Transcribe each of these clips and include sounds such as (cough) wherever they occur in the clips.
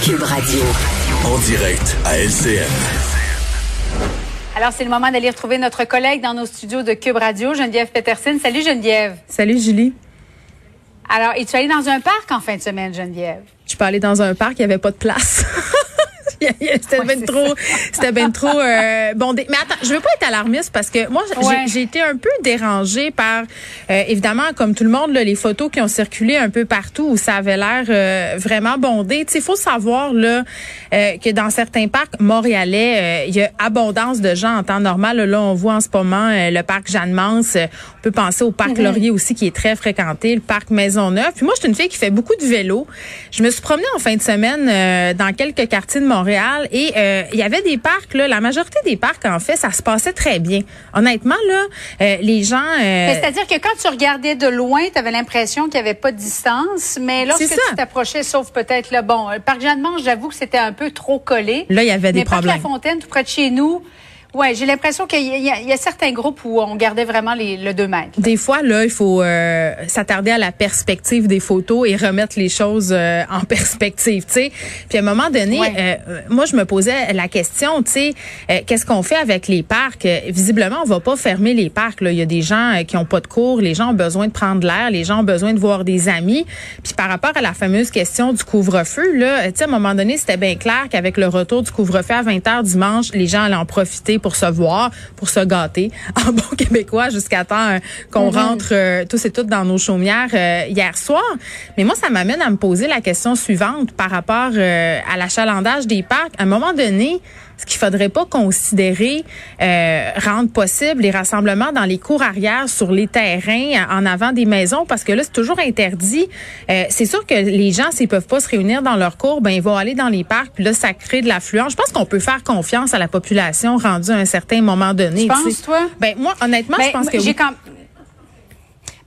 Cube Radio. En direct à LCN. Alors, c'est le moment d'aller retrouver notre collègue dans nos studios de Cube Radio, Geneviève Peterson. Salut Geneviève. Salut Julie. Alors, es-tu allée dans un parc en fin de semaine, Geneviève? Je suis pas allée dans un parc, il n'y avait pas de place. (laughs) (laughs) c'était bien trop, (laughs) c'était bien trop euh, bon. Mais attends, je veux pas être alarmiste parce que moi, j'ai été un peu dérangée par, euh, évidemment, comme tout le monde, là, les photos qui ont circulé un peu partout où ça avait l'air euh, vraiment bondé. Il faut savoir là que dans certains parcs montréalais, il y a abondance de gens en temps normal. Là, on voit en ce moment le parc Jeanne-Mance. on peut penser au parc mm-hmm. Laurier aussi qui est très fréquenté, le parc Maisonneuve. Puis moi, je suis une fille qui fait beaucoup de vélo. Je me suis promenée en fin de semaine dans quelques quartiers de Montréal et euh, il y avait des parcs là, la majorité des parcs en fait, ça se passait très bien. Honnêtement là, euh, les gens euh, C'est-à-dire que quand tu regardais de loin, tu avais l'impression qu'il n'y avait pas de distance, mais lorsque tu t'approchais sauf peut-être le bon, le parc Jeanne-Mange, j'avoue que c'était un peu trop collé. Là, il y avait des mais problèmes. Parc La Fontaine tout près de chez nous, Ouais, j'ai l'impression qu'il y, y, a certains groupes où on gardait vraiment les, le 2 mètres. Des fois, là, il faut euh, s'attarder à la perspective des photos et remettre les choses euh, en (laughs) perspective, tu sais. Puis à un moment donné, euh, moi, je me posais la question, tu sais, qu'est-ce qu'on fait avec les parcs? visiblement, on va pas fermer les parcs. Là. Il y a des gens qui ont pas de cours, les gens ont besoin de prendre l'air, les gens ont besoin de voir des amis. Puis par rapport à la fameuse question du couvre-feu, là, tu sais, à un moment donné, c'était bien clair qu'avec le retour du couvre-feu à 20 h dimanche, les gens allaient en profiter pour se voir, pour se gâter (laughs) en bon québécois jusqu'à temps euh, qu'on mm-hmm. rentre euh, tous et toutes dans nos chaumières euh, hier soir. Mais moi, ça m'amène à me poser la question suivante par rapport à l'achalandage des parcs. À un moment donné, ce qu'il faudrait pas considérer euh, rendre possible les rassemblements dans les cours arrière sur les terrains en avant des maisons parce que là c'est toujours interdit. Euh, c'est sûr que les gens s'ils peuvent pas se réunir dans leur cours, ben ils vont aller dans les parcs puis là ça crée de l'affluence. Je pense qu'on peut faire confiance à la population rendue à un certain moment donné. Tu penses toi? Ben moi honnêtement, je ben, pense que j'ai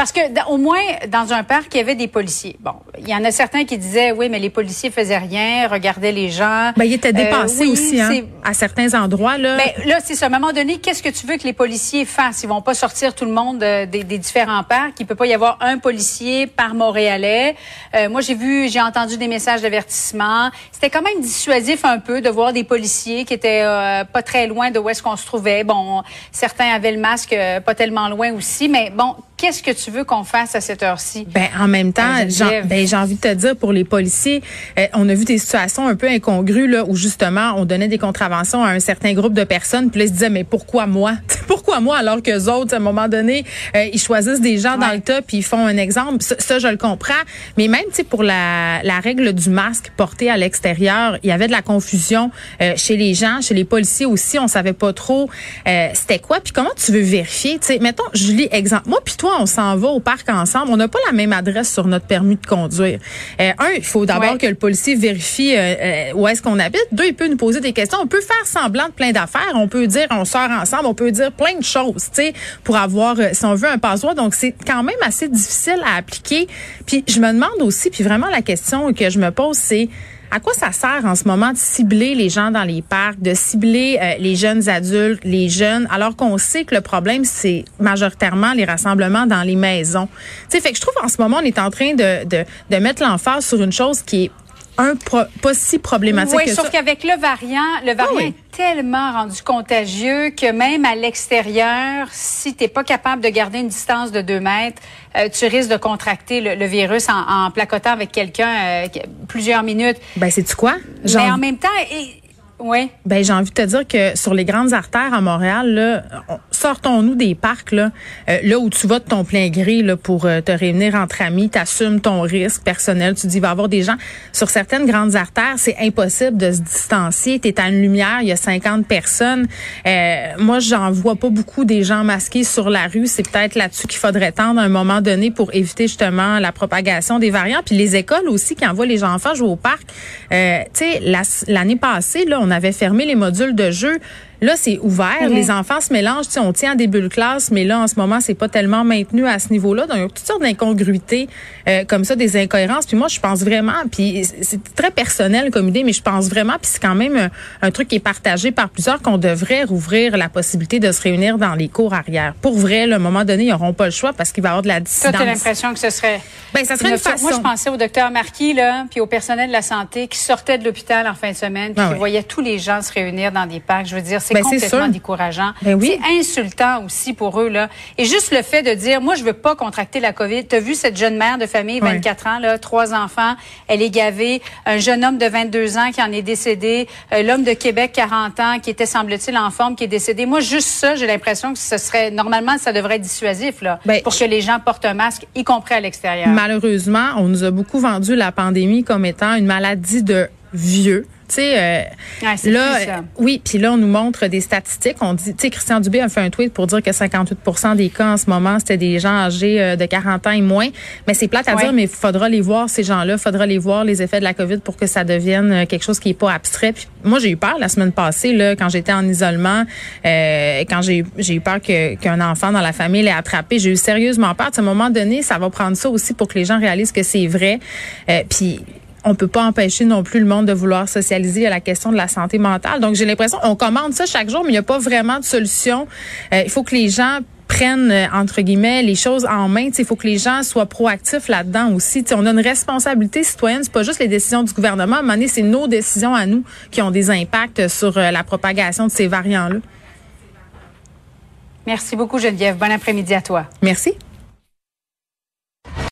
parce que au moins dans un parc, il y avait des policiers. Bon, il y en a certains qui disaient oui, mais les policiers faisaient rien, regardaient les gens. Ben, ils étaient dépassés euh, aussi hein, à certains endroits là. Ben, là, c'est ça. À un moment donné, qu'est-ce que tu veux que les policiers fassent? Ils vont pas sortir tout le monde euh, des, des, différents parcs. Il peut pas y avoir un policier par Montréalais. Euh, moi, j'ai vu, j'ai entendu des messages d'avertissement. C'était quand même dissuasif un peu de voir des policiers qui étaient euh, pas très loin de où est-ce qu'on se trouvait. Bon, certains avaient le masque pas tellement loin aussi, mais bon, qu'est-ce que tu veux qu'on fasse à cette heure-ci? Ben, en même temps, j'ai ben, envie de te dire, pour les policiers, euh, on a vu des situations un peu incongrues, là, où justement, on donnait des contraventions à un certain groupe de personnes, puis là, ils se disaient, mais pourquoi moi? (laughs) pourquoi moi, alors que autres, à un moment donné, euh, ils choisissent des gens dans le tas, puis ils font un exemple. Ça, je le comprends. Mais même, tu sais, pour la, la règle du masque porté à l'extérieur, il y avait de la confusion euh, chez les gens, chez les policiers aussi. On savait pas trop c'était quoi. Puis comment tu veux vérifier? Tu sais, mettons, Julie, exemple. Moi, puis toi, on s'en va au parc ensemble, on n'a pas la même adresse sur notre permis de conduire. Euh, un, il faut d'abord que le policier vérifie euh, euh, où est-ce qu'on habite. Deux, il peut nous poser des questions. On peut faire semblant de plein d'affaires. On peut dire on sort ensemble. On peut dire plein de choses, tu sais, pour avoir, si on veut, un passeport. Donc, c'est quand même assez difficile à appliquer. Puis, je me demande aussi, puis vraiment la question que je me pose, c'est à quoi ça sert en ce moment de cibler les gens dans les parcs, de cibler euh, les jeunes adultes, les jeunes, alors qu'on sait que le problème, c'est majoritairement les rassemblements dans les maisons? Tu sais, fait que je trouve en ce moment, on est en train de, de, de mettre l'emphase sur une chose qui est un pas si problématique oui, sauf qu'avec le variant, le variant ah est tellement rendu contagieux que même à l'extérieur, si tu n'es pas capable de garder une distance de deux mètres, euh, tu risques de contracter le, virus en, placotant avec quelqu'un euh, plusieurs minutes. Ben c'est tu quoi? Mais en même temps, Oui. Ben j'ai envie de te dire que sur les grandes artères à Montréal, là, sortons-nous des parcs là, euh, là où tu vas de ton plein gré là pour euh, te réunir entre amis, t'assumes ton risque personnel, tu dis il va y avoir des gens sur certaines grandes artères, c'est impossible de se distancier, tu es à une lumière, il y a 50 personnes. Euh, moi j'en vois pas beaucoup des gens masqués sur la rue, c'est peut-être là-dessus qu'il faudrait tendre à un moment donné pour éviter justement la propagation des variants puis les écoles aussi qui envoient les enfants jouer au parc. Euh, tu sais l'année passée là, on avait fermé les modules de jeu. Là, c'est ouvert. Mhm. Les enfants se mélangent. Tu sais, on tient en début de classe, mais là, en ce moment, c'est pas tellement maintenu à ce niveau-là. Donc, il y a toutes sortes d'incongruités euh, comme ça, des incohérences. Puis moi, je pense vraiment, puis c'est très personnel comme idée, mais je pense vraiment, puis c'est quand même un, truc qui est partagé par plusieurs, qu'on devrait rouvrir la possibilité de se réunir dans les cours arrière. Pour vrai, là, à un moment donné, ils n'auront pas le choix parce qu'il va y avoir de la dissidence. Toi, as l'impression que ce serait... Ben, ça serait une, façon. Moi, je pensais au docteur Marquis, là, puis au personnel de la santé qui sortait de l'hôpital en fin de semaine, puis ah qui voyait tous les gens se réunir dans des parcs. Je veux dire, c'est ben, complètement décourageant. Ben c'est insultant aussi pour eux là. Et juste le fait de dire, moi je veux pas contracter la COVID. Tu as vu cette jeune mère de famille, 24 ans là, trois enfants, elle est gavée. Un jeune homme de 22 ans qui en est décédé. Euh, l'homme de Québec, 40 ans, qui était semble-t-il en forme, qui est décédé. Moi juste ça, j'ai l'impression que ce serait normalement ça devrait être dissuasif là, ben, pour que les gens portent un masque, y compris à l'extérieur. Malheureusement, on nous a beaucoup vendu la pandémie comme étant une maladie de vieux. Tu sais, euh, là, oui, puis là, on nous montre des statistiques. On dit, tu sais, Christian Dubé a fait un tweet pour dire que 58% des cas en ce moment, c'était des gens âgés euh, de 40 ans et moins. Mais c'est plate à dire, mais il faudra les voir, ces gens-là. Il faudra les voir, les effets de la COVID pour que ça devienne euh, quelque chose qui est pas abstrait. Puis moi, j'ai eu peur la semaine passée, là, quand j'étais en isolement, euh, quand j'ai j'ai eu peur qu'un enfant dans la famille l'ait attrapé. J'ai eu sérieusement peur. À un moment donné, ça va prendre ça aussi pour que les gens réalisent que c'est vrai. puis on peut pas empêcher non plus le monde de vouloir socialiser à la question de la santé mentale. Donc j'ai l'impression on commande ça chaque jour, mais il n'y a pas vraiment de solution. Euh, il faut que les gens prennent euh, entre guillemets les choses en main. Il faut que les gens soient proactifs là-dedans aussi. on a une responsabilité citoyenne. C'est pas juste les décisions du gouvernement. À un moment donné, c'est nos décisions à nous qui ont des impacts sur euh, la propagation de ces variants-là. Merci beaucoup, Geneviève. Bon après-midi à toi. Merci.